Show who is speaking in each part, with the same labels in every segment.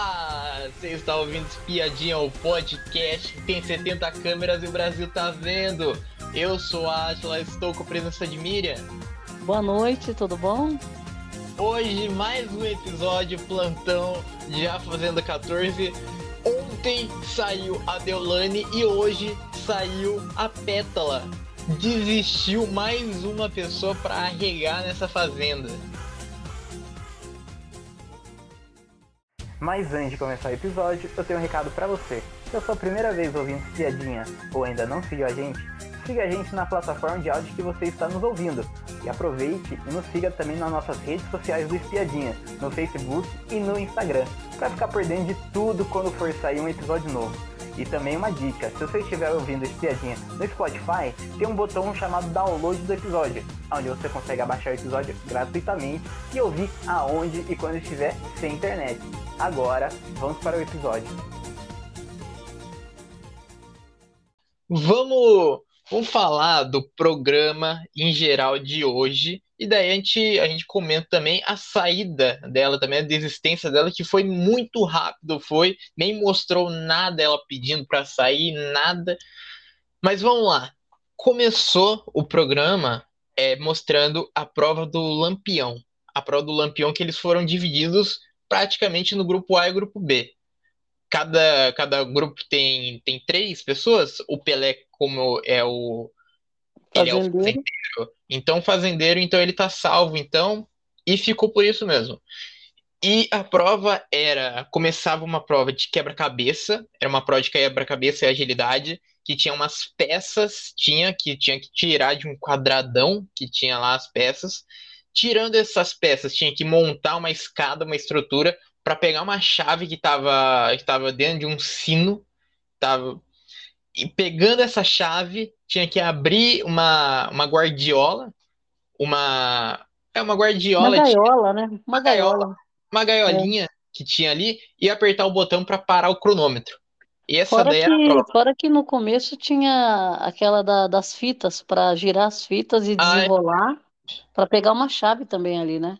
Speaker 1: Olá! Você está ouvindo Espiadinha, o podcast que tem 70 câmeras e o Brasil tá vendo. Eu sou a Atila, estou com a presença de Miriam.
Speaker 2: Boa noite, tudo bom?
Speaker 1: Hoje mais um episódio plantão, já fazendo 14. Ontem saiu a Deolane e hoje saiu a Pétala. Desistiu mais uma pessoa para arregar nessa fazenda.
Speaker 3: Mas antes de começar o episódio, eu tenho um recado para você. Se é a sua primeira vez ouvindo Piadinha ou ainda não seguiu a gente, siga a gente na plataforma de áudio que você está nos ouvindo. E aproveite e nos siga também nas nossas redes sociais do Espiadinha, no Facebook e no Instagram, para ficar por dentro de tudo quando for sair um episódio novo. E também uma dica, se você estiver ouvindo Espiadinha no Spotify, tem um botão chamado download do episódio, onde você consegue abaixar o episódio gratuitamente e ouvir aonde e quando estiver sem internet. Agora, vamos para o episódio.
Speaker 1: Vamos, vamos falar do programa em geral de hoje. E daí a gente, a gente comenta também a saída dela, também a desistência dela, que foi muito rápido, foi, nem mostrou nada ela pedindo para sair, nada. Mas vamos lá. Começou o programa é, mostrando a prova do Lampião. A prova do Lampião que eles foram divididos praticamente no grupo A e grupo B. Cada, cada grupo tem, tem três pessoas. O Pelé, como é o. Ele é o fazendeiro. Então, o fazendeiro, então, ele tá salvo, então, e ficou por isso mesmo. E a prova era. Começava uma prova de quebra-cabeça, era uma prova de quebra-cabeça e agilidade, que tinha umas peças, tinha que tinha que tirar de um quadradão que tinha lá as peças tirando essas peças, tinha que montar uma escada, uma estrutura para pegar uma chave que estava que tava dentro de um sino, tava e pegando essa chave, tinha que abrir uma, uma guardiola, uma é uma guardiola,
Speaker 2: uma gaiola, né?
Speaker 1: Uma, gaiola, uma gaiolinha é. que tinha ali e apertar o botão para parar o cronômetro. E essa
Speaker 2: fora
Speaker 1: daí
Speaker 2: que, era Fora que no começo tinha aquela da, das fitas para girar as fitas e desenrolar. Ah, é. Para pegar uma chave também ali, né?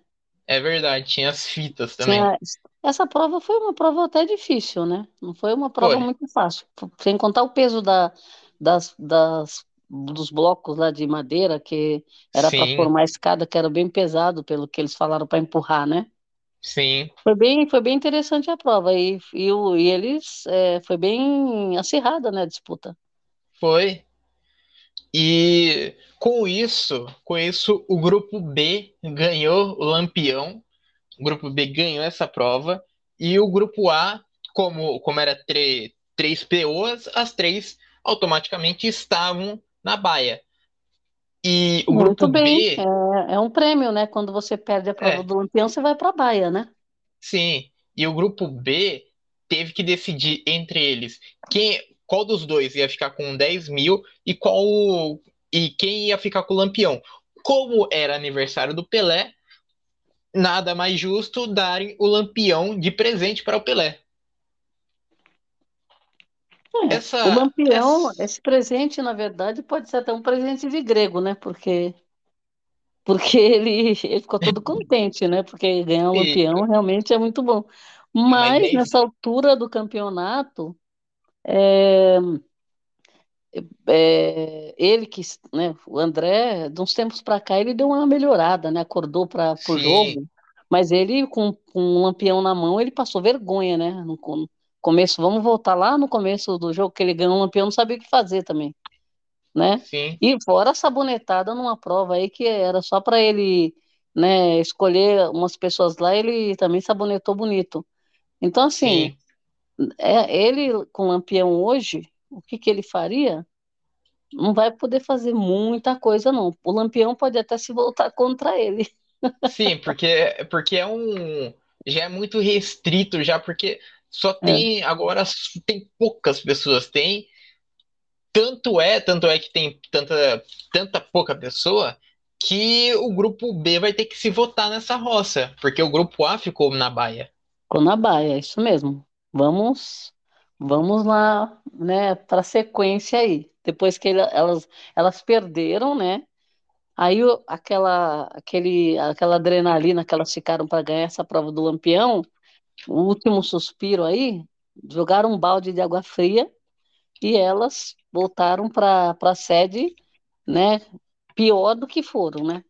Speaker 1: É verdade, tinha as fitas também.
Speaker 2: Tinha... Essa prova foi uma prova até difícil, né? Não foi uma prova foi. muito fácil. Sem contar o peso da, das, das, dos blocos lá de madeira, que era para formar a escada, que era bem pesado, pelo que eles falaram para empurrar, né?
Speaker 1: Sim.
Speaker 2: Foi bem, foi bem interessante a prova. E, e, o, e eles é, foi bem acirrada, né, a disputa.
Speaker 1: Foi. E com isso, com isso, o grupo B ganhou o Lampião. O grupo B ganhou essa prova. E o grupo A, como, como era três POs, as três automaticamente estavam na baia. E o
Speaker 2: Muito
Speaker 1: grupo
Speaker 2: bem.
Speaker 1: B.
Speaker 2: É, é um prêmio, né? Quando você perde a prova
Speaker 1: É.
Speaker 2: do Lampião, você vai para a baia, né?
Speaker 1: Sim. E o grupo B teve que decidir entre eles quem, qual dos dois ia ficar com 10 mil e qual e quem ia ficar com o Lampião. Como era aniversário do Pelé, nada mais justo darem o Lampião de presente para o Pelé.
Speaker 2: É,
Speaker 1: Essa-
Speaker 2: o Lampião,
Speaker 1: essa-
Speaker 2: esse presente, na verdade, pode ser até um presente de grego, né? Porque, porque ele, ele ficou todo contente, né? Porque ganhar o
Speaker 1: E-
Speaker 2: Lampião realmente é muito bom. Mas
Speaker 1: nem-
Speaker 2: nessa altura do campeonato, é, é, ele que, né, o André, de uns tempos para cá, ele deu uma melhorada, né? Acordou para o jogo, mas ele, com, com um lampião na mão, ele passou vergonha, né? No co- começo, vamos voltar lá no começo do jogo, que ele ganhou um lampião, não sabia o que fazer também, né?
Speaker 1: Sim,
Speaker 2: E fora a sabonetada numa prova aí que era só para ele, né, escolher umas pessoas lá, ele também sabonetou bonito. Então, assim,
Speaker 1: sim.
Speaker 2: é, ele com Lampião hoje, o que que ele faria? Não vai poder fazer muita coisa, não. O Lampião pode até se voltar contra ele.
Speaker 1: Sim, porque, porque é um. Já é muito restrito, já, porque só tem. Agora tem poucas pessoas. Tem. Tanto é, tanto é que tem tanta, tanta pouca pessoa que o grupo B vai ter que se votar nessa roça, porque o grupo A ficou na baia.
Speaker 2: Ficou na baia, é isso mesmo. Vamos, vamos lá, né, para a sequência aí. Depois que ele- elas, elas perderam, né? Aí o- aquela, aquele, aquela adrenalina que elas ficaram para ganhar essa prova do Lampião, o último suspiro aí, jogaram um balde de água fria e elas voltaram para a sede, né, pior do que foram, né?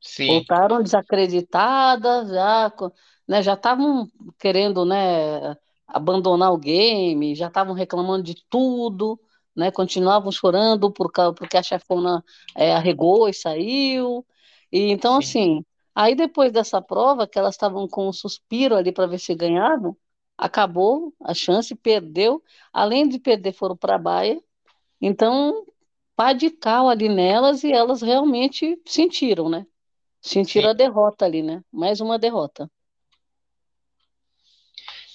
Speaker 2: Sim. Voltaram desacreditadas, já, né, já estavam querendo, né, abandonar o game, já estavam reclamando de tudo, né, continuavam chorando por, porque a chefona é, arregou e saiu. E então, Sim. assim, aí depois dessa prova, que elas estavam com um suspiro ali para ver se ganhavam, acabou a chance, perdeu. Além de perder, foram para a baia. Então, pá de cal ali nelas e elas realmente sentiram, né? Sentiram Sim. a derrota ali, né? Mais uma derrota.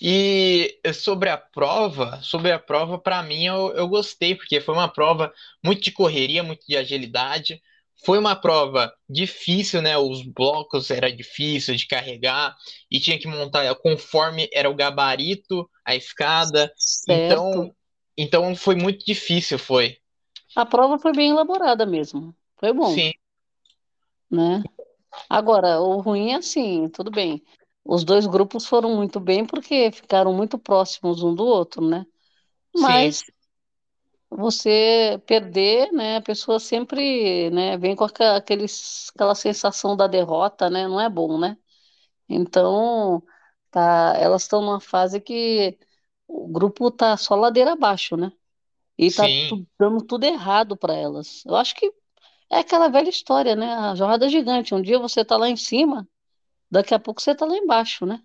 Speaker 1: E sobre a prova, sobre a prova, para mim eu, eu gostei, porque foi uma prova muito de correria, muito de agilidade. Foi uma prova difícil, né? Os blocos era difícil de carregar e tinha que montar conforme era o gabarito, a escada. Então, então foi muito difícil, foi.
Speaker 2: A prova foi bem elaborada mesmo. Foi bom. Sim. Né? Agora, o ruim é assim, tudo bem. Os dois grupos foram muito bem porque ficaram muito próximos um do outro, né? Mas Sim você perder, né, a pessoa sempre, né, vem com aqueles, aquela sensação da derrota, né, não é bom, né? Então, tá, elas estão numa fase que o grupo tá só ladeira abaixo, né? E tá tu, dando tudo errado para elas. Eu acho que é aquela velha história, né? A jornada gigante. Um dia você tá lá em cima, daqui a pouco você tá lá embaixo, né?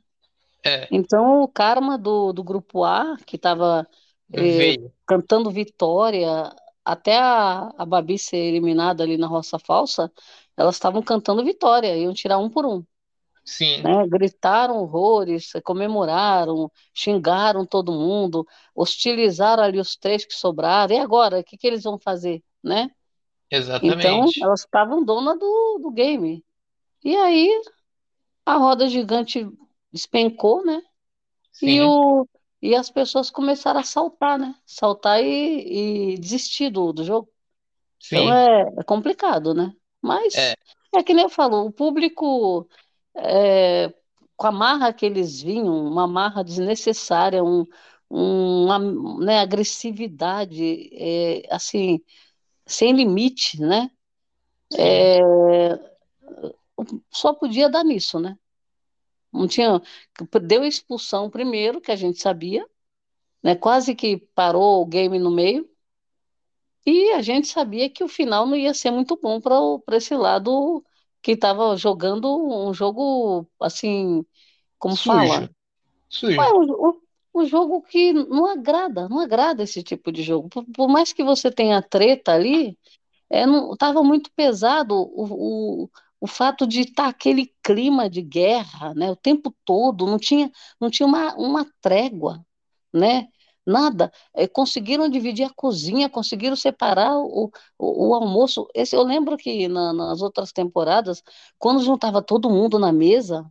Speaker 2: É. Então, o karma do, do grupo A, que estava eh, cantando vitória, até a, a Babi ser eliminada ali na Roça Falsa, elas estavam cantando vitória, iam tirar um por um.
Speaker 1: Sim.
Speaker 2: Né? Gritaram horrores, comemoraram, xingaram todo mundo, hostilizaram ali os três que sobraram. E agora, o que, que eles vão fazer, né?
Speaker 1: Exatamente.
Speaker 2: Então, elas estavam dona do, do game. E aí, a roda gigante despencou, né? Sim. E o, e as pessoas começaram a saltar, né? Saltar e, e desistir do, do jogo. Então Sim. Então é, é complicado, né? Mas é. é que nem eu falo, o público, é, com a marra que eles vinham, uma marra desnecessária, um, uma né, agressividade, é, assim, sem limite, né? É, só podia dar nisso, né? Não tinha. Deu expulsão primeiro, que a gente sabia, né? Quase que parou o game no meio. E a gente sabia que o final não ia ser muito bom para esse lado que estava jogando um jogo assim, como Sujo. fala? Sujo. Ué, o, o, jogo que não agrada, não agrada esse tipo de jogo. Por, por mais que você tenha treta ali, é, não, tava muito pesado o, o o fato de estar tá aquele clima de guerra, né, o tempo todo, não tinha, não tinha uma, uma trégua, né, nada. É, conseguiram dividir a cozinha, conseguiram separar o, o, o almoço. Esse, eu lembro que na, nas outras temporadas, quando juntava todo mundo na mesa,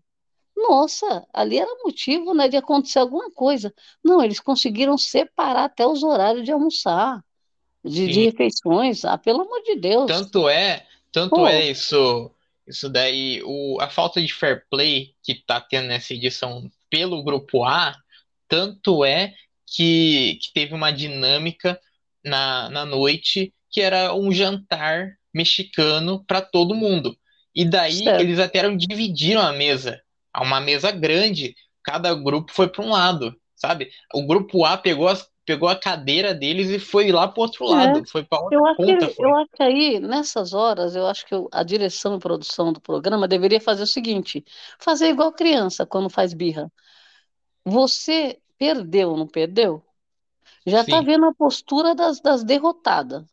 Speaker 2: nossa, ali era motivo né, de acontecer alguma coisa. Não, eles conseguiram separar até os horários de almoçar, de, de refeições. Ah, pelo amor de Deus.
Speaker 1: Tanto é, tanto Pô, é isso isso daí, o, a falta de fair play que tá tendo nessa edição pelo grupo A, tanto é que, que teve uma dinâmica na, na noite que era um jantar mexicano para todo mundo. E daí certo. eles até dividiram a mesa, uma mesa grande, cada grupo foi para um lado, sabe? O grupo A pegou as pegou a cadeira deles e foi lá para outro lado, é. foi para outra
Speaker 2: eu acho
Speaker 1: ponta.
Speaker 2: Que, eu acho que aí, nessas horas, eu acho que a direção e produção do programa deveria fazer o seguinte, fazer igual criança quando faz birra. Você perdeu, não perdeu? Já está vendo a postura das, das derrotadas.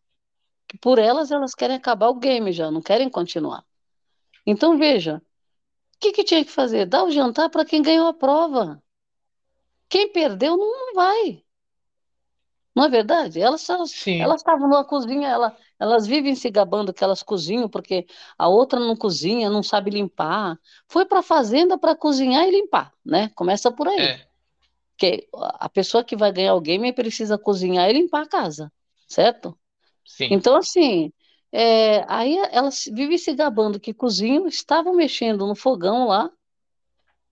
Speaker 2: Por elas, elas querem acabar o game já, não querem continuar. Então, veja, o que, que tinha que fazer? Dar o jantar para quem ganhou a prova. Quem perdeu não vai. Não é verdade? Elas elas estavam na cozinha, ela, elas vivem se gabando que elas cozinham porque a outra não cozinha, não sabe limpar. Foi para a fazenda para cozinhar e limpar, né? Começa por aí. É. Porque a pessoa que vai ganhar o game precisa cozinhar e limpar a casa, certo? Sim. Então, assim, é, aí elas vivem se gabando que cozinham, estavam mexendo no fogão lá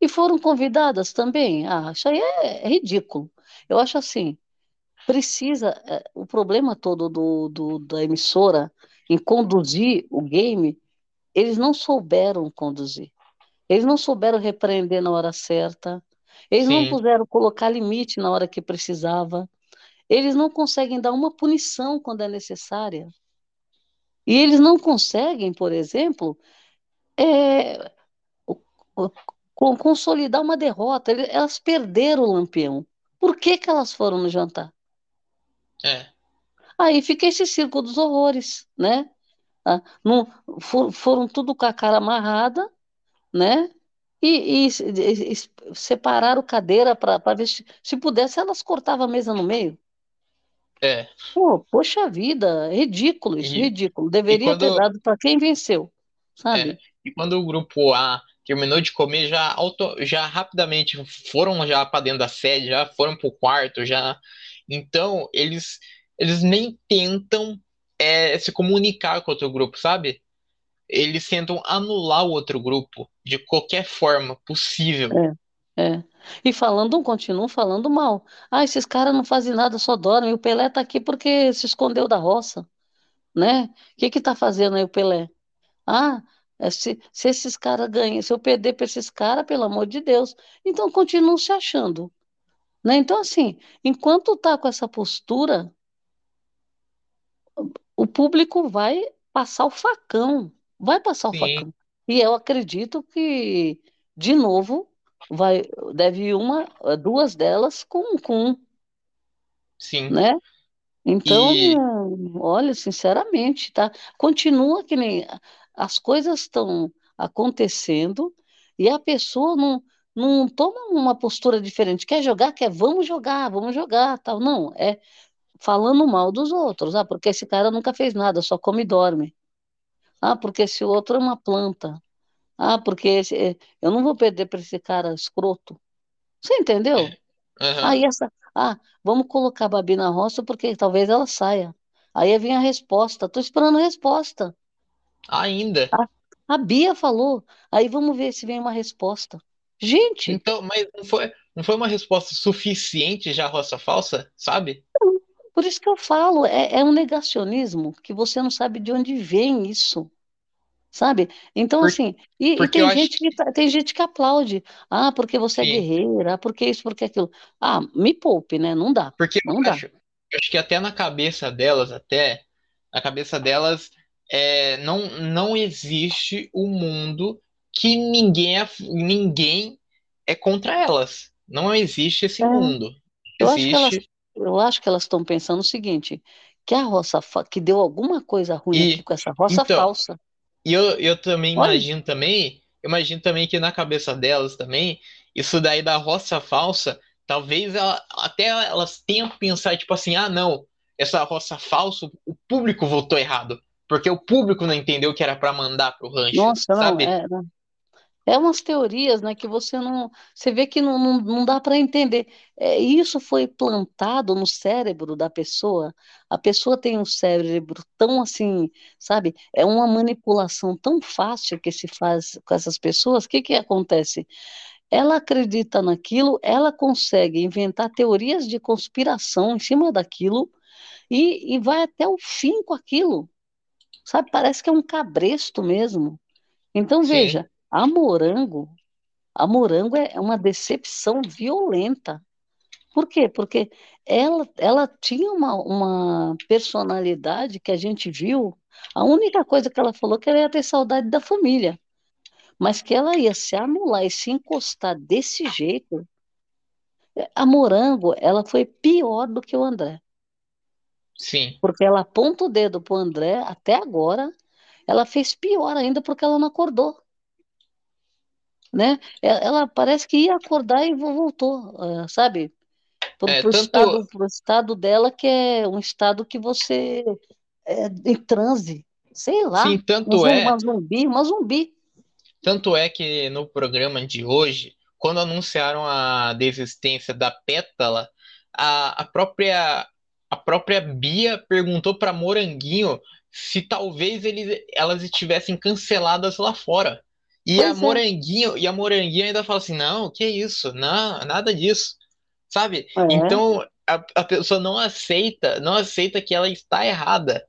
Speaker 2: E foram convidadas também. Ah, isso aí é, é ridículo. Eu acho assim, precisa, é, o problema todo do, do, da emissora em conduzir o game, eles não souberam conduzir. Eles não souberam repreender na hora certa. Eles Sim. não puderam colocar limite na hora que precisava. Eles não conseguem dar uma punição quando é necessária. E eles não conseguem, por exemplo, é, consolidar uma derrota. Elas perderam o lampião. Por que, que elas foram no jantar?
Speaker 1: É.
Speaker 2: Aí fica esse circo dos horrores, né? Ah, não, for, foram tudo com a cara amarrada, né? E, e, e, e separaram cadeira para ver se, se pudesse, elas cortavam a mesa no meio.
Speaker 1: É.
Speaker 2: Pô, poxa vida, ridículo isso, e, ridículo. Deveria quando... ter dado para quem venceu, sabe? É.
Speaker 1: E quando o grupo A terminou de comer, já, auto, já rapidamente foram já para dentro da sede, já foram pro quarto, já. Então, eles, eles nem tentam é, se comunicar com outro grupo, sabe? Eles tentam anular o outro grupo de qualquer forma possível.
Speaker 2: É, é. E falando, continuam falando mal. Ah, esses caras não fazem nada, só dormem. O Pelé tá aqui porque se escondeu da roça, né? O que que tá fazendo aí o Pelé? Ah, é, se, se esses caras ganham, se eu perder para esses caras, pelo amor de Deus, então continuam se achando. Né? Então, assim, enquanto tá com essa postura, o público vai passar o facão, vai passar o Sim. facão. E eu acredito que, de novo, vai deve ir uma, duas delas com com,
Speaker 1: Sim.
Speaker 2: né? Então, e... olha, sinceramente, tá? Continua que nem as coisas estão acontecendo e a pessoa não não toma uma postura diferente. Quer jogar, quer, vamos jogar, vamos jogar, tal. Não, é falando mal dos outros. Ah, porque esse cara nunca fez nada, só come e dorme. Ah, porque esse outro é uma planta. Ah, porque esse, eh, eu não vou perder para esse cara escroto. Você entendeu?
Speaker 1: Uhum.
Speaker 2: Aí essa, ah, vamos colocar a Babi na roça porque talvez ela saia. Aí vem a resposta. Estou esperando a resposta.
Speaker 1: Ainda.
Speaker 2: A, a Bia falou. Aí vamos ver se vem uma resposta. Gente.
Speaker 1: Então, mas não foi, não foi uma resposta suficiente já a roça falsa, sabe?
Speaker 2: Por isso que eu falo, é, é um negacionismo que você não sabe de onde vem isso sabe? Então, Por, assim, e, e tem, gente que, tá, tem gente que aplaude. Ah, porque você é Sim. é guerreira, ah, porque isso, porque aquilo. Ah, me poupe, né? Não dá.
Speaker 1: Porque
Speaker 2: não eu, dá.
Speaker 1: Acho, eu acho que até na cabeça delas, até, na cabeça delas, é, não, não existe o um mundo que ninguém é, ninguém é contra elas. Não existe esse é. mundo.
Speaker 2: Eu acho que elas, eu acho que elas estão pensando o seguinte, que a roça que deu alguma coisa ruim e, com essa roça então, falsa.
Speaker 1: E eu, eu também Olha. imagino também, imagino também que na cabeça delas também, isso daí da roça falsa, talvez ela, até elas tenham que pensar, tipo assim, ah, não, essa roça falsa, o público votou errado. Porque o público não entendeu que era para mandar pro rancho, Nossa, sabe?
Speaker 2: Não, é, não. É umas teorias, né, que você não, você vê que não, não, não dá para entender. É, isso foi plantado no cérebro da pessoa. A pessoa tem um cérebro tão assim, sabe? É uma manipulação tão fácil que se faz com essas pessoas. O que que acontece? Ela acredita naquilo, ela consegue inventar teorias de conspiração em cima daquilo e, e vai até o fim com aquilo. Sabe? Parece que é um cabresto mesmo. Então, Sim. veja, a Morango, a Morango é uma decepção violenta. Por quê? Porque ela, ela tinha uma, uma personalidade que a gente viu. A única coisa que ela falou que ela ia ter saudade da família. Mas que ela ia se anular e se encostar desse jeito. A Morango, ela foi pior do que o André.
Speaker 1: Sim.
Speaker 2: Porque ela aponta o dedo pro André até agora. Ela fez pior ainda porque ela não acordou né? Ela parece que ia acordar e voltou, sabe? Pro, é, pro, tanto... estado, pro estado dela, que é um estado que você é em transe, sei lá.
Speaker 1: Sim, tanto é.
Speaker 2: Uma zumbi, uma zumbi.
Speaker 1: Tanto é que no programa de hoje, quando anunciaram a desistência da Pétala, a, a própria a própria Bia perguntou para Moranguinho se talvez eles, elas estivessem canceladas lá fora E pois a é. Moranguinho, e a Moranguinho ainda fala assim: "Não, que isso? Não, nada disso". Sabe? É. Então a, a pessoa não aceita, não aceita que ela está errada.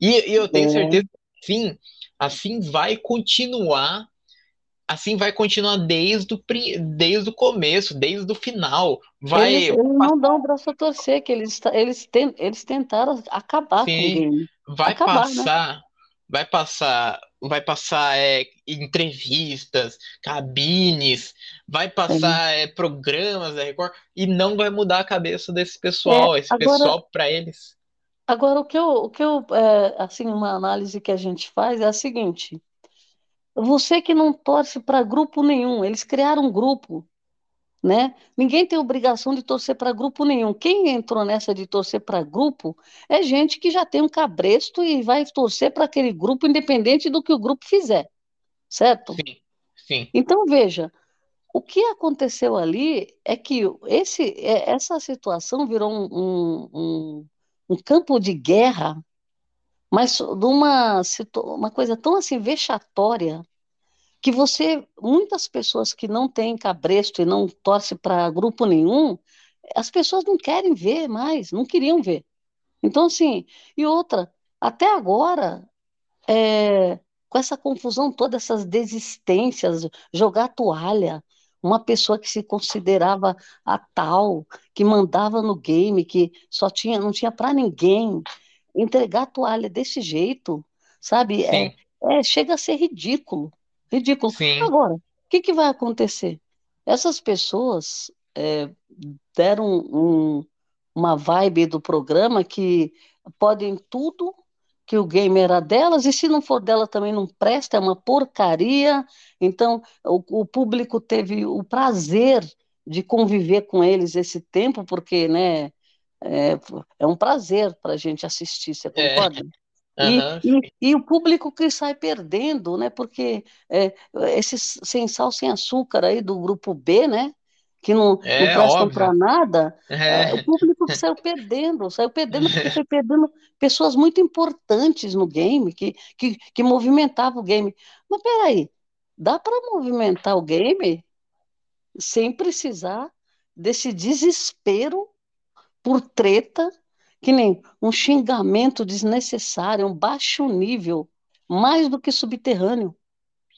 Speaker 1: E, e eu tenho é. certeza que sim, assim vai continuar assim vai continuar desde o, desde o começo, desde o final. Vai,
Speaker 2: eles, eles não dão o braço a torcer, que eles, eles, ten, eles tentaram acabar Sim, com o game.
Speaker 1: Vai acabar, né? passar, né? Vai passar, vai passar é, entrevistas, cabines, vai passar é, programas da Record e não vai mudar a cabeça desse pessoal, é, esse agora, pessoal para eles.
Speaker 2: Agora o que eu, o que eu é, assim uma análise que a gente faz é a seguinte. Você que não torce para grupo nenhum, eles criaram um grupo, né? Ninguém tem obrigação de torcer para grupo nenhum. Quem entrou nessa de torcer para grupo é gente que já tem um cabresto e vai torcer para aquele grupo independente do que o grupo fizer, certo?
Speaker 1: Sim, sim.
Speaker 2: Então veja, o que aconteceu ali é que esse, é, essa situação virou um, um, um campo de guerra mas de uma, uma coisa tão assim vexatória que você, muitas pessoas que não têm cabresto e não torcem para grupo nenhum, as pessoas não querem ver mais, não queriam ver. Então, assim, e outra, até agora, é, com essa confusão toda, essas desistências, jogar toalha, uma pessoa que se considerava a tal, que mandava no game, que só tinha, não tinha para ninguém, entregar a toalha desse jeito, sabe? É, é, chega a ser ridículo. Ridículo. Sim. Agora, o que, que vai acontecer? Essas pessoas é, deram um, uma vibe do programa que podem tudo, que o game era delas, e se não for dela também não presta, é uma porcaria. Então, o, o público teve o prazer de conviver com eles esse tempo, porque, né, é, é um prazer para a gente assistir, você é. concorda? É. Uhum. E, e, e, o público que sai perdendo, né? Porque é, esses sem sal, sem açúcar aí do grupo B, né? Que não, é, não prestam para nada, é. é. o público que saiu perdendo, saiu perdendo porque foi perdendo pessoas muito importantes no game, que, que, que movimentavam o game. Mas peraí, dá para movimentar o game sem precisar desse desespero por treta, que nem um xingamento desnecessário, um baixo nível, mais do que subterrâneo.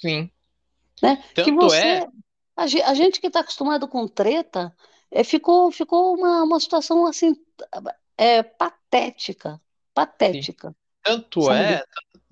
Speaker 1: Sim.
Speaker 2: Né? Tanto que você, é... a, a gente que está acostumado com treta, é, ficou, ficou uma, uma situação assim é, patética, patética. Sim.
Speaker 1: Tanto sabe? é,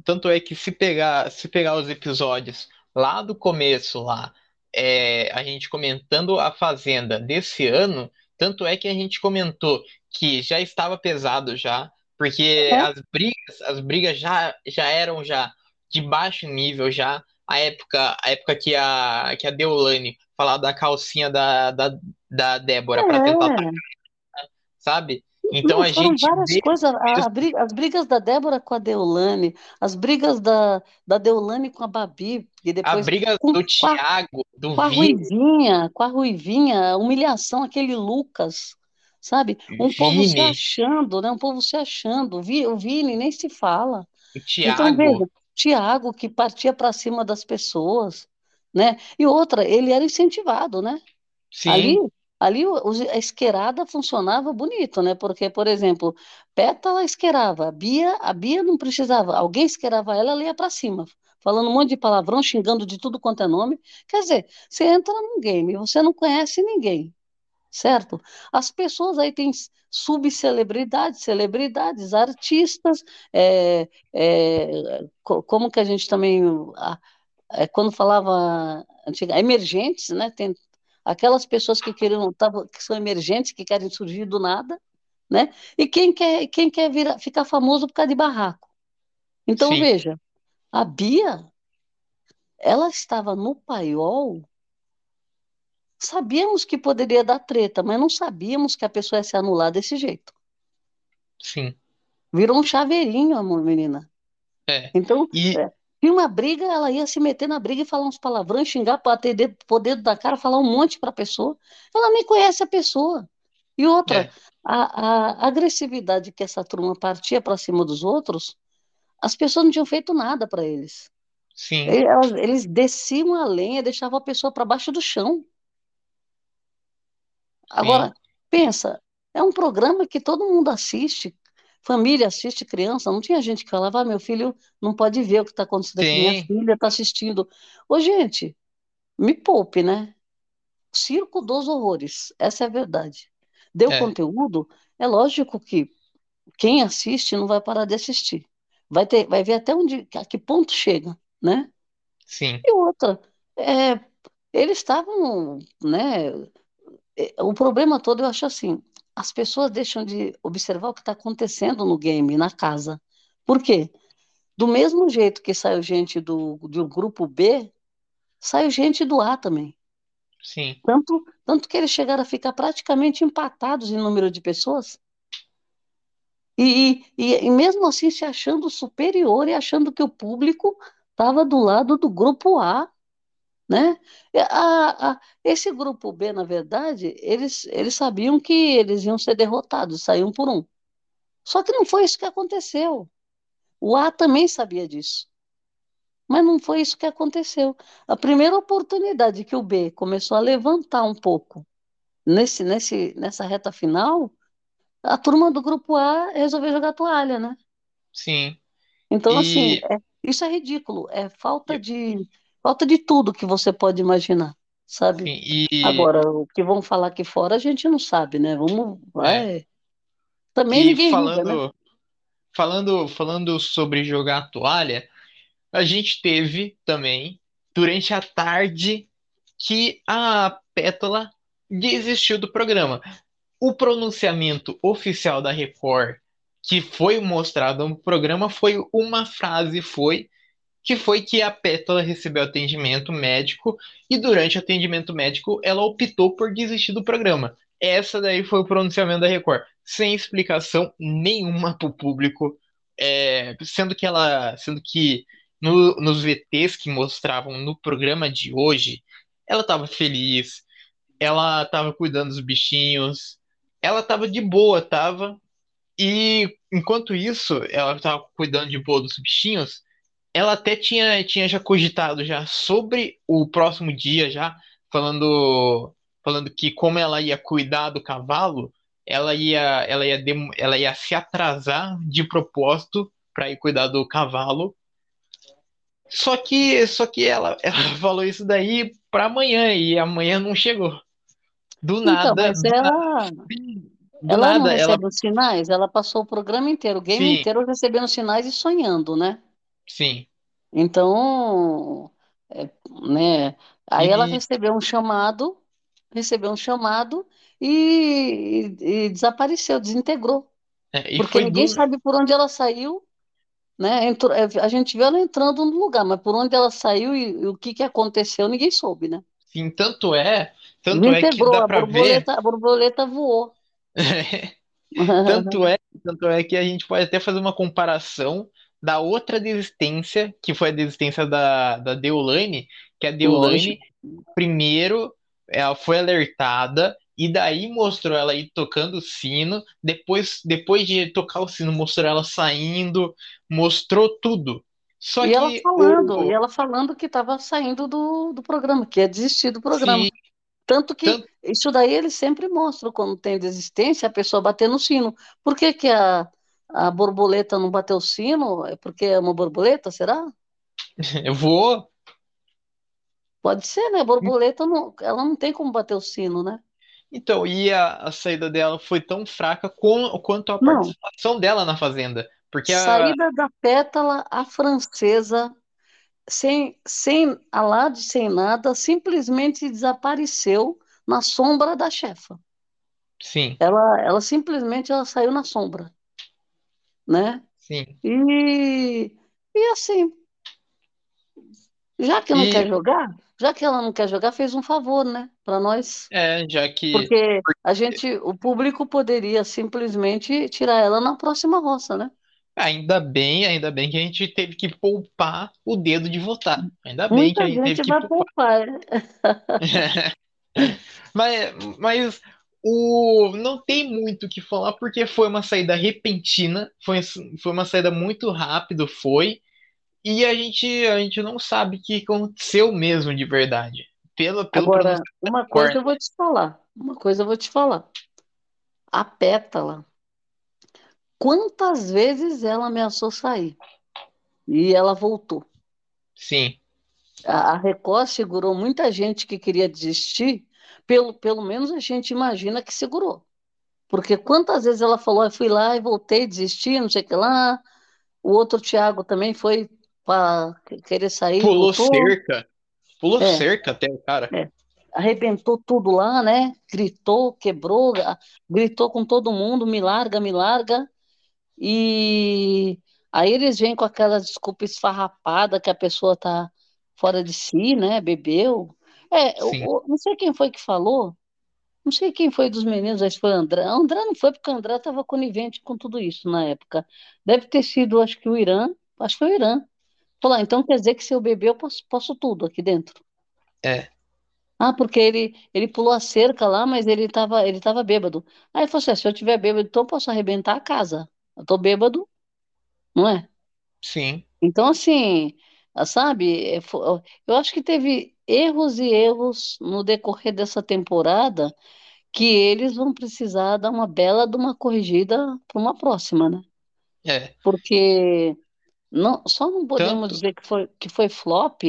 Speaker 1: tanto é que se pegar, se pegar os episódios lá do começo lá, é, a gente comentando a Fazenda desse ano, tanto é que a gente comentou que já estava pesado já, porque é. as brigas, as brigas já, já eram já de baixo nível já. A época, a época que a que a Deolane falava da calcinha da, da, da Débora é. para tentar sabe?
Speaker 2: Então Não, a gente várias coisas, a, a briga, as brigas da Débora com a Deolane, as brigas da, da Deolane com a Babi, e depois
Speaker 1: a briga com, do Thiago, do
Speaker 2: com a Ruivinha, com a Ruivinha, a humilhação aquele Lucas, sabe? Um Vini. povo se achando, né? Um povo se achando. O Vini nem se fala.
Speaker 1: O Thiago. Então
Speaker 2: veja, Thiago que partia para cima das pessoas, né? E outra, ele era incentivado, né?
Speaker 1: Sim.
Speaker 2: Ali Ali a esquerada funcionava bonito, né? Porque, por exemplo, Pétala esquerava, a Bia, a Bia não precisava, alguém esquerava ela, ela ia para cima, falando um monte de palavrão, xingando de tudo quanto é nome. Quer dizer, você entra num game, você não conhece ninguém, certo? As pessoas aí têm subcelebridades, celebridades, artistas, é, é, como que a gente também, é, quando falava antiga, emergentes, né? Tem, aquelas pessoas que queriam, que são emergentes, que querem surgir do nada, né? E quem quer, quem quer virar, ficar famoso por causa de barraco. Então, Sim. veja, a Bia, ela estava no paiol, sabíamos que poderia dar treta, mas não sabíamos que a pessoa ia se anular desse jeito.
Speaker 1: Sim.
Speaker 2: Virou um chaveirinho, amor, menina.
Speaker 1: É.
Speaker 2: Então,
Speaker 1: e...
Speaker 2: é, e uma briga, ela ia se meter na briga e falar uns palavrões, xingar, bater dedo, pôr dedo da cara, falar um monte para a pessoa. Ela nem conhece a pessoa. E outra, é. a, a, agressividade que essa turma partia para cima dos outros, as pessoas não tinham feito nada para eles.
Speaker 1: Sim.
Speaker 2: Eles, eles desciam a lenha, deixavam a pessoa para baixo do chão. Agora, Sim. pensa, é um programa que todo mundo assiste, família assiste, criança. Não tinha gente que falava, ah, meu filho não pode ver o que está acontecendo aqui, minha filha está assistindo. Ô, gente, me poupe, né? Circo dos horrores, essa é a verdade. Deu é. conteúdo, é lógico que quem assiste não vai parar de assistir. Vai, ter, vai ver até onde, a que ponto chega né?
Speaker 1: Sim.
Speaker 2: E outra, é, eles estavam, né? É, o problema todo, eu acho assim, as pessoas deixam de observar o que está acontecendo no game, na casa. Por quê? Do mesmo jeito que saiu gente do, do grupo B, saiu gente do A também.
Speaker 1: Sim.
Speaker 2: Tanto, tanto que eles chegaram a ficar praticamente empatados em número de pessoas. E, e, e mesmo assim se achando superior e achando que o público estava do lado do grupo A, né? A, a, esse grupo B, na verdade, eles, eles sabiam que eles iam ser derrotados, saíam por um. Só que não foi isso que aconteceu. O A também sabia disso. Mas não foi isso que aconteceu. A primeira oportunidade que o B começou a levantar um pouco nesse, nesse, nessa reta final, a turma do grupo A resolveu jogar toalha, né?
Speaker 1: Sim.
Speaker 2: Então, assim, e... assim, é, isso é ridículo, é falta de falta de tudo que você pode imaginar, sabe?
Speaker 1: Sim, e...
Speaker 2: Agora, o que vão falar aqui fora a gente não sabe, né? Vamos, vai. É. Também
Speaker 1: e
Speaker 2: ninguém
Speaker 1: falando,
Speaker 2: liga, né?
Speaker 1: falando, falando sobre jogar a toalha, a gente teve também durante a tarde que a Pétala desistiu do programa. O pronunciamento oficial da Record que foi mostrado no programa foi uma frase, foi que foi que a Pétala recebeu atendimento médico e durante o atendimento médico ela optou por desistir do programa. Essa daí foi o pronunciamento da Record, sem explicação nenhuma para o público, é, sendo que ela, sendo que no, nos VTs que mostravam no programa de hoje, ela estava feliz, ela estava cuidando dos bichinhos, ela estava de boa, tava e enquanto isso, ela estava cuidando de boa dos bichinhos, ela até tinha, tinha já cogitado já sobre o próximo dia já, falando falando que como ela ia cuidar do cavalo, ela ia ela ia ela ia se atrasar de propósito para ir cuidar do cavalo. Só que só que ela, ela falou isso daí para amanhã e amanhã não chegou. Do então, nada.
Speaker 2: Mas ela, do ela nada, não recebe ela... os sinais, ela passou o programa inteiro, o game Sim. inteiro recebendo sinais e sonhando, né?
Speaker 1: Sim.
Speaker 2: Então, é, né? Aí e... ela recebeu um chamado, recebeu um chamado e, e, e desapareceu, desintegrou. É, porque ninguém do... sabe por onde ela saiu, né? Entrou, é, a gente viu ela entrando no lugar, mas por onde ela saiu e, e o que, que aconteceu, ninguém soube, né?
Speaker 1: Sim, tanto é, tanto é que dá para ver.
Speaker 2: A borboleta voou.
Speaker 1: tanto, é, tanto é que a gente pode até fazer uma comparação da outra desistência, que foi a desistência da, da Deolane, que a Deolane, primeiro, ela foi alertada, e daí mostrou ela aí tocando o sino, depois, depois de tocar o sino, mostrou ela saindo, mostrou tudo. Só
Speaker 2: e
Speaker 1: que
Speaker 2: ela falando, o... e ela falando que estava saindo do, do programa, que ia desistir do programa. Sim, tanto que Tanto... isso daí eles sempre mostram quando tem desistência, a pessoa bater no sino. Por que, que a, a borboleta não bateu o sino? É porque é uma borboleta, será?
Speaker 1: Eu vou.
Speaker 2: Pode ser, né? A borboleta não, ela não tem como bater o sino, né?
Speaker 1: Então, e a, a saída dela foi tão fraca com, quanto a participação não. dela na Fazenda. Porque a...
Speaker 2: Saída da pétala, a francesa sem, sem alarde, sem nada, simplesmente desapareceu na sombra da chefa.
Speaker 1: Sim.
Speaker 2: Ela, ela simplesmente ela saiu na sombra, né?
Speaker 1: Sim.
Speaker 2: E, e assim, já que não e... quer jogar, já que ela não quer jogar, fez um favor, né, para nós.
Speaker 1: É, já que
Speaker 2: porque a gente, o público poderia simplesmente tirar ela na próxima roça, né?
Speaker 1: Ainda bem, ainda bem que a gente teve que poupar o dedo de votar. Ainda bem Muita que a gente teve que vai poupar. mas, mas o não tem muito o que falar porque foi uma saída repentina, foi, foi uma saída muito rápido, foi. e a gente, a gente não sabe o que aconteceu mesmo de verdade. Pelo, pelo
Speaker 2: Agora, uma coisa eu vou te falar. Uma coisa eu vou te falar. A pétala, quantas vezes ela ameaçou sair? E ela voltou.
Speaker 1: Sim.
Speaker 2: A, a Record segurou muita gente que queria desistir, pelo, pelo menos a gente imagina que segurou. Porque quantas vezes ela falou, eu fui lá e voltei, desisti, não sei o que lá. O outro Thiago também foi para querer sair.
Speaker 1: Pulou voltou. cerca. Pulou é. cerca até o cara.
Speaker 2: É. Arrebentou tudo lá, né? Gritou, quebrou, gritou com todo mundo, me larga, me larga. E aí eles vêm com aquela desculpa esfarrapada que a pessoa tá fora de si, né? Bebeu. É, eu, não sei quem foi que falou, não sei quem foi dos meninos, acho que foi o André. O André não foi, porque o André estava conivente com tudo isso na época. Deve ter sido, acho que o Irã, acho que foi o Irã. Falou, ah, então quer dizer que se eu beber, eu posso, posso tudo aqui dentro.
Speaker 1: É.
Speaker 2: Ah, porque ele, ele pulou a cerca lá, mas ele estava ele tava bêbado. Aí ele falou assim, ah, se eu tiver bêbado, então eu posso arrebentar a casa. Eu tô bêbado, não é?
Speaker 1: Sim.
Speaker 2: Então, assim, sabe, é, eu acho que teve erros e erros no decorrer dessa temporada que eles vão precisar dar uma bela de uma corrigida para uma próxima, né?
Speaker 1: É.
Speaker 2: Porque não, só não podemos Tanto... dizer que foi, que foi flop,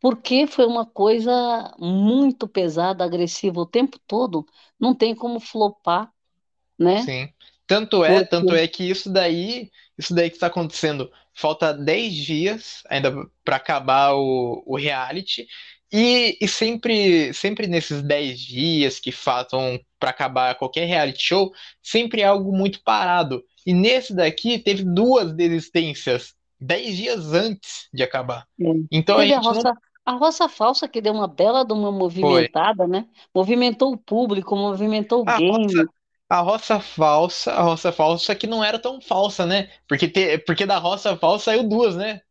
Speaker 2: porque foi uma coisa muito pesada, agressiva o tempo todo. Não tem como flopar, né?
Speaker 1: Sim. Tanto é, tanto é que isso daí, isso daí que está acontecendo, falta 10 dias ainda para acabar o, o reality. E, e, sempre, sempre nesses 10 dias que faltam para acabar qualquer reality show, sempre é algo muito parado. E nesse daqui teve duas desistências 10 dias antes de acabar.
Speaker 2: É. Então teve a gente a roça, não... a roça falsa que deu uma bela de uma movimentada, Foi. né? Movimentou o público, movimentou o a game.
Speaker 1: Roça, a roça falsa, a roça falsa que não era tão falsa, né? Porque, te, porque da roça falsa saiu duas, né?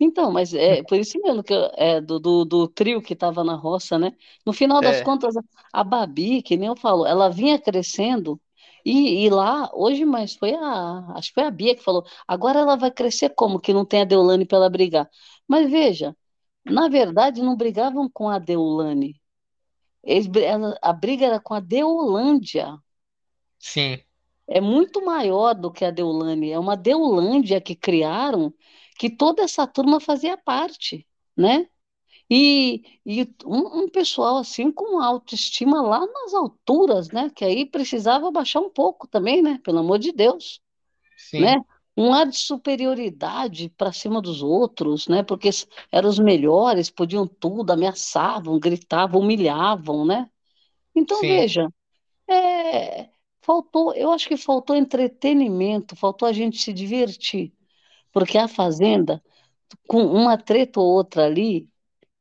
Speaker 2: Então, mas é por isso mesmo que é do, do, do trio que estava na roça, né? No final das é. contas, a Babi, que nem eu falo, ela vinha crescendo e, e, lá, hoje, mas foi a. Acho que foi a Bia que falou. Agora ela vai crescer como? Que não tem a Deulane para ela brigar. Mas veja, na verdade, não brigavam com a Deulane. Eles, a briga era com a Deolândia.
Speaker 1: Sim.
Speaker 2: É muito maior do que a Deulane. É uma Deulândia que criaram que toda essa turma fazia parte, né? E, e um, um, pessoal assim com autoestima lá nas alturas, né? Que aí precisava baixar um pouco também, né? Pelo amor de Deus, Sim. né? Um ar de superioridade para cima dos outros, né? Porque eram os melhores, podiam tudo, ameaçavam, gritavam, humilhavam, né? Então Sim. veja, é, faltou, eu acho que faltou entretenimento, faltou a gente se divertir, porque a Fazenda, com uma treta ou outra ali,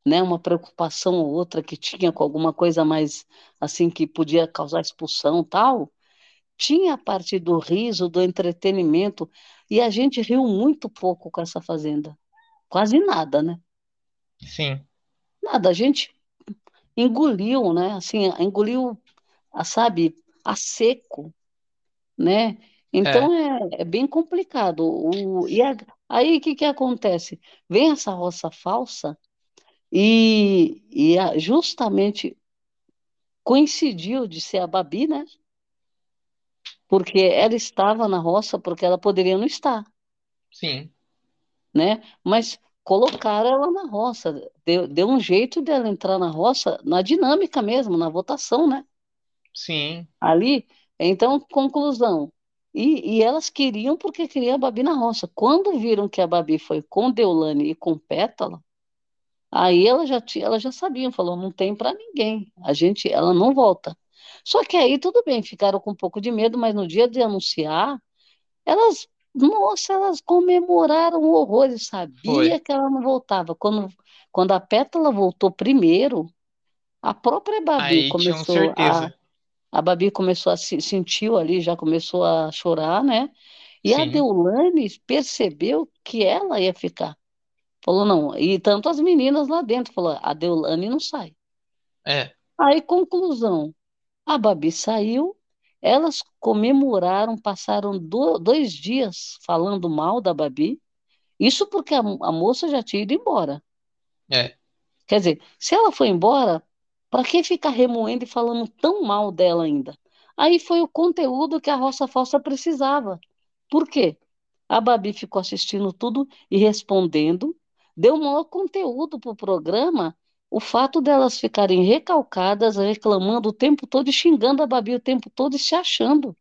Speaker 2: né, uma preocupação ou outra que tinha com alguma coisa mais assim que podia causar expulsão tal, tinha a parte do riso, do entretenimento, e a gente riu muito pouco com essa fazenda. Quase nada, né?
Speaker 1: Sim.
Speaker 2: Nada, a gente engoliu, né? Assim, engoliu, sabe, a seco, né? Então é, é, é bem complicado. O, e a, aí o que, que acontece? Vem essa roça falsa e, e a, justamente coincidiu de ser a Babi, né? Porque ela estava na roça, porque ela poderia não estar.
Speaker 1: Sim.
Speaker 2: Né? Mas colocaram ela na roça, deu, deu um jeito dela entrar na roça, na dinâmica mesmo, na votação, né?
Speaker 1: Sim.
Speaker 2: Ali, então, conclusão. E, e elas queriam porque queriam a Babi na roça. Quando viram que a Babi foi com Deulane e com Pétala, Aí ela já tinha, ela já sabia, falou, não tem para ninguém. A gente, ela não volta. Só que aí tudo bem, ficaram com um pouco de medo, mas no dia de anunciar, elas, nossa, elas comemoraram horrores, sabia Foi. que ela não voltava. Quando, quando a Pétala voltou primeiro, a própria Babi aí começou a a Babi começou a se sentiu ali, já começou a chorar, né? E Sim. a Deulane percebeu que ela ia ficar. Falou, não. E tanto as meninas lá dentro, falou, a Deolane não sai.
Speaker 1: É.
Speaker 2: Aí, conclusão, a Babi saiu, elas comemoraram, passaram do, dois dias falando mal da Babi, Isso porque a, a moça já tinha ido embora.
Speaker 1: É.
Speaker 2: Quer dizer, se ela foi embora, para que ficar remoendo e falando tão mal dela ainda? Aí foi o conteúdo que a Roça Falsa precisava. Por quê? A Babi ficou assistindo tudo e respondendo, deu maior conteúdo para o programa, o fato delas ficarem recalcadas, reclamando o tempo todo e xingando a Babi o tempo todo e se achando.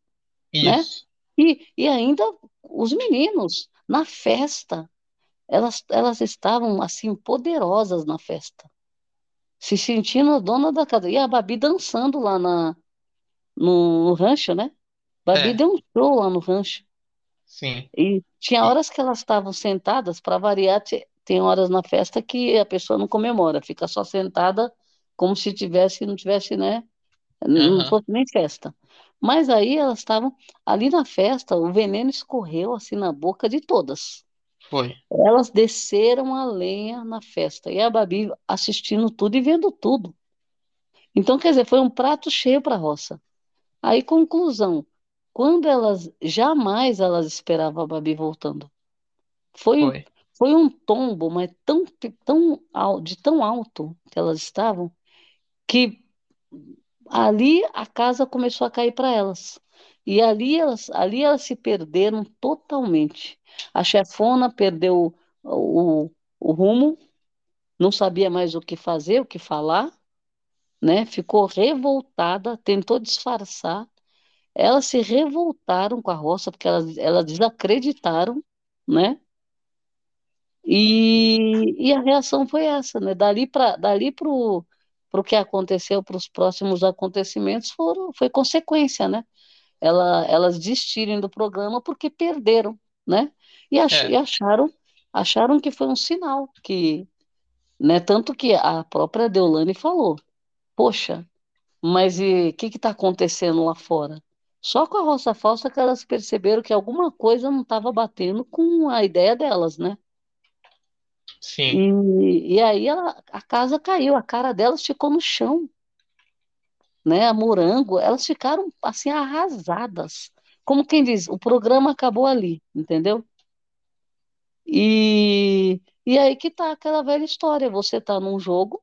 Speaker 2: Né? Isso. Né? E, e ainda os meninos, na festa, elas, elas estavam assim poderosas na festa, se sentindo a dona da casa. E a Babi dançando lá na, no, no rancho, né? Babi é. deu um show lá no rancho.
Speaker 1: Sim.
Speaker 2: E tinha horas que elas estavam sentadas, para variar, tem horas na festa que a pessoa não comemora, fica só sentada como se tivesse, não tivesse, né? Não uhum. fosse nem festa. Mas aí elas estavam ali na festa, o veneno escorreu assim na boca de todas.
Speaker 1: Foi.
Speaker 2: Elas desceram a lenha na festa e a Babi assistindo tudo e vendo tudo. Então, quer dizer, foi um prato cheio para a roça. Aí, conclusão, quando elas jamais elas esperavam a Babi voltando. Foi, foi. foi um tombo, mas tão, tão de tão alto que elas estavam que ali a casa começou a cair para elas. E ali elas, ali elas se perderam totalmente. A chefona perdeu o, o, o rumo, não sabia mais o que fazer, o que falar, né? Ficou revoltada, tentou disfarçar elas se revoltaram com a roça, porque elas, elas desacreditaram, né? E, e a reação foi essa, né? Dali para dali o que aconteceu, para os próximos acontecimentos, foram, foi consequência, né? Ela, elas desistirem do programa porque perderam, né? E, ach, é. e acharam, acharam que foi um sinal, que, né? Tanto que a própria Deolane falou, poxa, mas o que está acontecendo lá fora? Só com a roça falsa que elas perceberam que alguma coisa não estava batendo com a ideia delas, né?
Speaker 1: Sim.
Speaker 2: E, e aí ela, a casa caiu, a cara delas ficou no chão, né? A morango, elas ficaram assim arrasadas. Como quem diz, o programa acabou ali, entendeu? E, e aí que tá aquela velha história, você tá num jogo,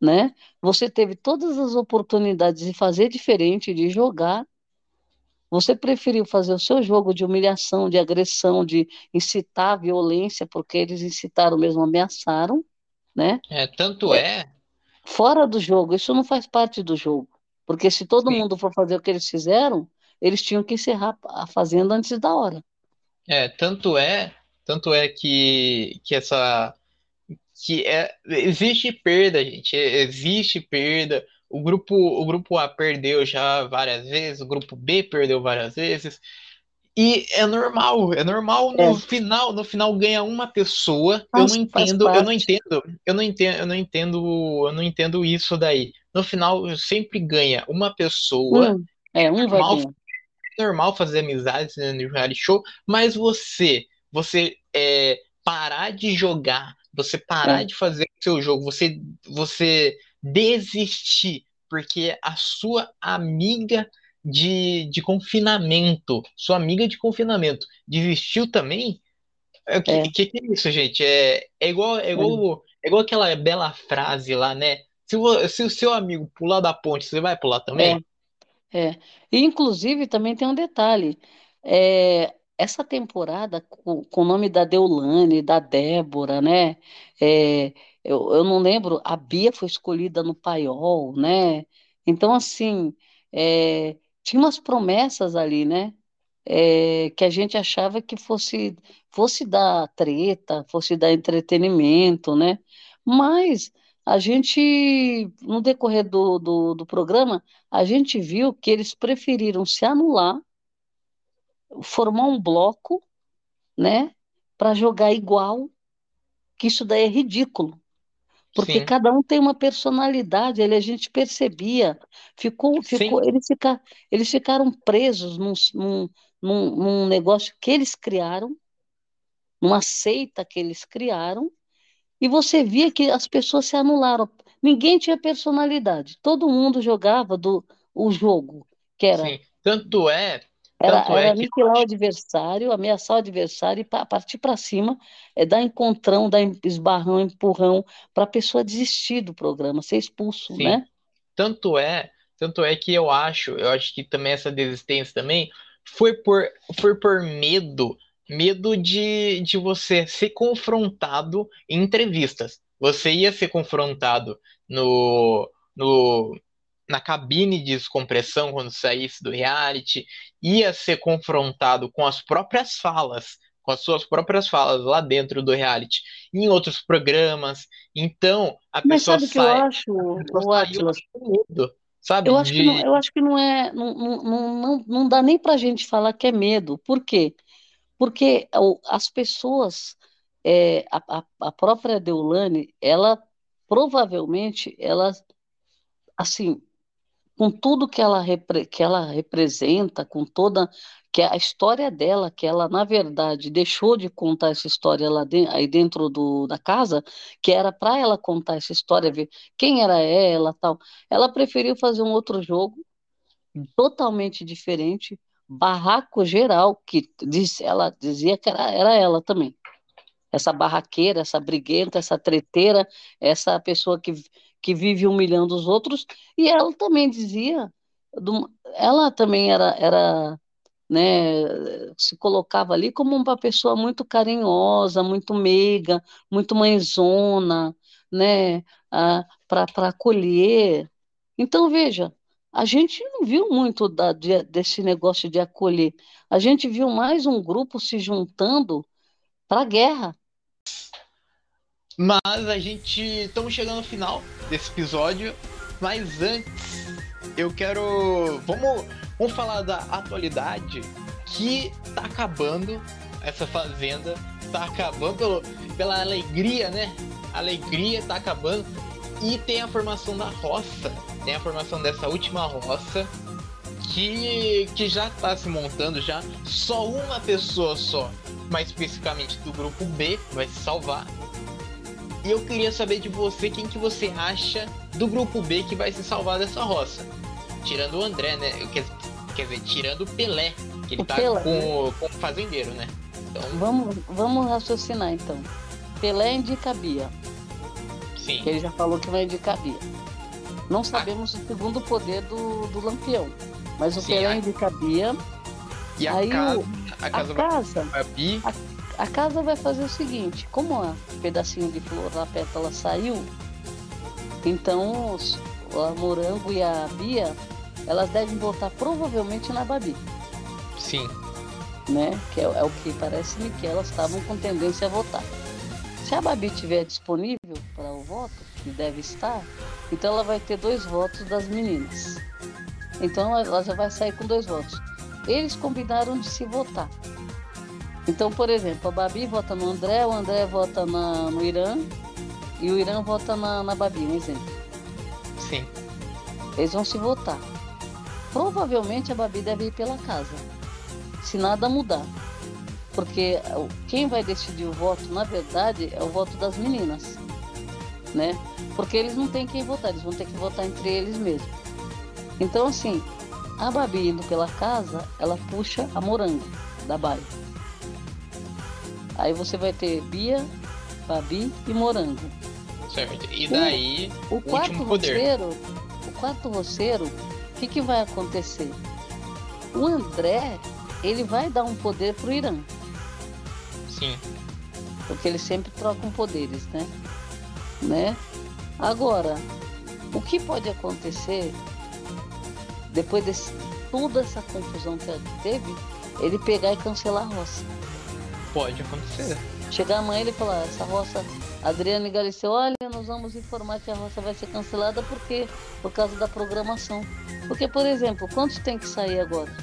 Speaker 2: né? Você teve todas as oportunidades de fazer diferente, de jogar, você preferiu fazer o seu jogo de humilhação, de agressão, de incitar a violência, porque eles incitaram mesmo, ameaçaram, né?
Speaker 1: É, tanto é. É.
Speaker 2: Fora do jogo, isso não faz parte do jogo. Porque se todo Sim. mundo for fazer o que eles fizeram, eles tinham que encerrar a fazenda antes da hora.
Speaker 1: É, tanto é, tanto é que, que essa que é, existe perda, gente, existe perda o grupo, o grupo A perdeu já várias vezes, o grupo B perdeu várias vezes. E é normal, é normal no é. final, no final ganha uma pessoa. eu não entendo, eu não entendo, eu não entendo, eu não entendo, eu não entendo isso daí. No final sempre ganha uma pessoa.
Speaker 2: Hum, é um normal,
Speaker 1: normal fazer amizades né, no reality show, mas você, você é, parar de jogar, você parar é. de fazer o seu jogo, você, você desistir, porque a sua amiga de, de confinamento, sua amiga de confinamento, desistiu também? O que, é. que, que, é isso, gente? É, é, igual, é, igual, é igual aquela bela frase lá, né? Se, o, se o seu amigo pular da ponte, você vai pular também?
Speaker 2: É. é. E, inclusive, também tem um detalhe. É, essa temporada, com, com o nome da Deulane, da Débora, né? É, eu, eu não lembro, a Bia foi escolhida no paiol, né? Então, assim, é, tinha umas promessas ali, né? É, que a gente achava que fosse, fosse dar treta, fosse dar entretenimento, né? Mas a gente, no decorrer do, do, do programa, a gente viu que eles preferiram se anular, formar um bloco, né? Para jogar igual, que isso daí é ridículo porque Sim. cada um tem uma personalidade, ele, a gente percebia, ficou, ficou eles, fica, eles ficaram presos num, num, num, num negócio que eles criaram, numa seita que eles criaram, e você via que as pessoas se anularam. Ninguém tinha personalidade, todo mundo jogava do, o jogo, que era... Sim.
Speaker 1: Tanto é,
Speaker 2: Era, Tanto era é aniquilar o adversário, ameaçar o adversário e partir para cima, é dar encontrão, dar esbarrão, empurrão, para a pessoa desistir do programa, ser expulso, Sim. né?
Speaker 1: Tanto é, tanto é que eu acho, eu acho que também essa desistência também foi por, foi por medo, medo de, de você ser confrontado em entrevistas. Você ia ser confrontado no, no, na cabine de descompressão quando saísse do reality, ia ser confrontado com as próprias falas, com as suas próprias falas lá dentro do reality, em outros programas. Então, a
Speaker 2: Mas
Speaker 1: pessoa
Speaker 2: sabe sai, que eu acho, o Atlas, medo, sabe? Eu acho, de... que não, eu acho que não é, não, não, não, não dá nem pra gente falar que é medo. Por quê? Porque as pessoas, é, a, a própria Deulane, ela provavelmente, ela, assim, com tudo que ela, que ela representa, com toda que a história dela, que ela, na verdade, deixou de contar essa história lá de, aí dentro do, da casa, que era para ela contar essa história, ver quem era ela tal. Ela preferiu fazer um outro jogo, totalmente diferente, barraco geral, que diz, ela dizia que era, era ela também. Essa barraqueira, essa briguenta, essa treteira, essa pessoa que que vive humilhando os outros, e ela também dizia, ela também era, era né, se colocava ali como uma pessoa muito carinhosa, muito meiga, muito mãezona, né, para acolher. Então, veja, a gente não viu muito da, de, desse negócio de acolher, a gente viu mais um grupo se juntando para a guerra,
Speaker 1: mas a gente estamos chegando no final desse episódio. Mas antes, eu quero. Vamos, vamos falar da atualidade que tá acabando essa fazenda. Tá acabando pelo, pela alegria, né? Alegria tá acabando. E tem a formação da roça. Tem a formação dessa última roça. Que, que já está se montando já. Só uma pessoa só, mais especificamente do grupo B, vai se salvar e eu queria saber de você quem que você acha do grupo B que vai se salvar dessa roça. Tirando o André, né? Quer, quer dizer, tirando o Pelé, que ele o tá Pelé, com, né? com o fazendeiro, né?
Speaker 2: Então... Vamos, vamos raciocinar então. Pelé indica Bia.
Speaker 1: Sim.
Speaker 2: Ele já falou que vai indicar Bia. Não sabemos a... o segundo poder do, do Lampião. Mas o Sim, Pelé a... indica Bia.
Speaker 1: E a
Speaker 2: aí
Speaker 1: casa,
Speaker 2: o, a casa, a casa, a, Bi... a, a casa vai fazer o seguinte: como o pedacinho de flor da pétala saiu, então os, o morango e a Bia elas devem votar provavelmente na Babi.
Speaker 1: Sim.
Speaker 2: Né? Que é, é o que parece-me que elas estavam com tendência a votar. Se a Babi estiver disponível para o voto, que deve estar, então ela vai ter dois votos das meninas. Então ela já vai sair com dois votos. Eles combinaram de se votar. Então, por exemplo, a Babi vota no André, o André vota na, no Irã e o Irã vota na, na Babi, um exemplo.
Speaker 1: Sim.
Speaker 2: Eles vão se votar. Provavelmente a Babi deve ir pela casa, se nada mudar. Porque quem vai decidir o voto, na verdade, é o voto das meninas. Né? Porque eles não têm quem votar, eles vão ter que votar entre eles mesmos. Então, assim, a Babi indo pela casa, ela puxa a morango da baia. Aí você vai ter Bia, Babi e Morango.
Speaker 1: Certo. E daí
Speaker 2: o, o quarto roceiro, o quarto roceiro, o que, que vai acontecer? O André, ele vai dar um poder pro Irã.
Speaker 1: Sim.
Speaker 2: Porque eles sempre trocam poderes, né? Né? Agora, o que pode acontecer depois de toda essa confusão que teve, ele pegar e cancelar a roça?
Speaker 1: Pode acontecer.
Speaker 2: Chegar amanhã ele falar, essa roça, Adriane Galisteu, olha, nós vamos informar que a roça vai ser cancelada porque por causa da programação. Porque, por exemplo, quantos tem que sair agora?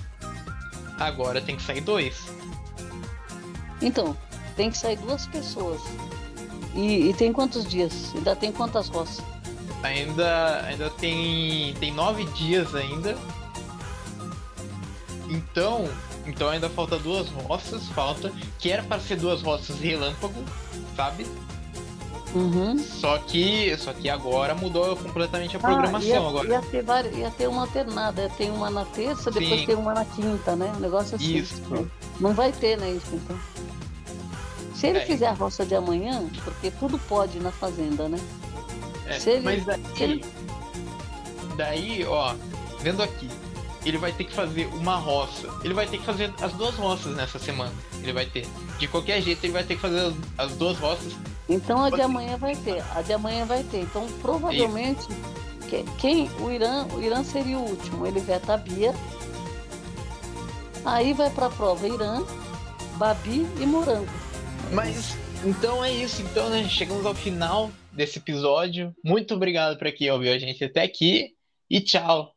Speaker 1: Agora tem que sair dois.
Speaker 2: Então, tem que sair duas pessoas. E, e tem quantos dias? Ainda tem quantas roças?
Speaker 1: Ainda, ainda tem, tem nove dias ainda. Então, então ainda falta duas roças, falta, que era para ser duas roças relâmpago, sabe?
Speaker 2: Uhum.
Speaker 1: Só que só que agora mudou completamente a ah, programação ah, ia, agora.
Speaker 2: Ia ter, várias, ia ter uma alternada, tem uma na terça, depois Sim. tem uma na quinta, né? O negócio assim. Isso. Não vai ter, né, isso então. Se ele é. fizer a roça de amanhã, porque tudo pode na fazenda, né?
Speaker 1: É, ele, mas daí, ele... daí, ó, vendo aqui, ele vai ter que fazer uma roça. Ele vai ter que fazer as duas roças nessa semana. Ele vai ter. De qualquer jeito, ele vai ter que fazer as, as duas roças.
Speaker 2: Então a de amanhã vai ter. A de amanhã vai ter. Então provavelmente que, quem o Irã, o Irã seria o último. Ele veta a Bia. Aí vai para a prova Irã, Babi e Morango.
Speaker 1: Mas então é isso. Então, né? Chegamos ao final desse episódio. Muito obrigado para quem ouviu a gente até aqui e tchau.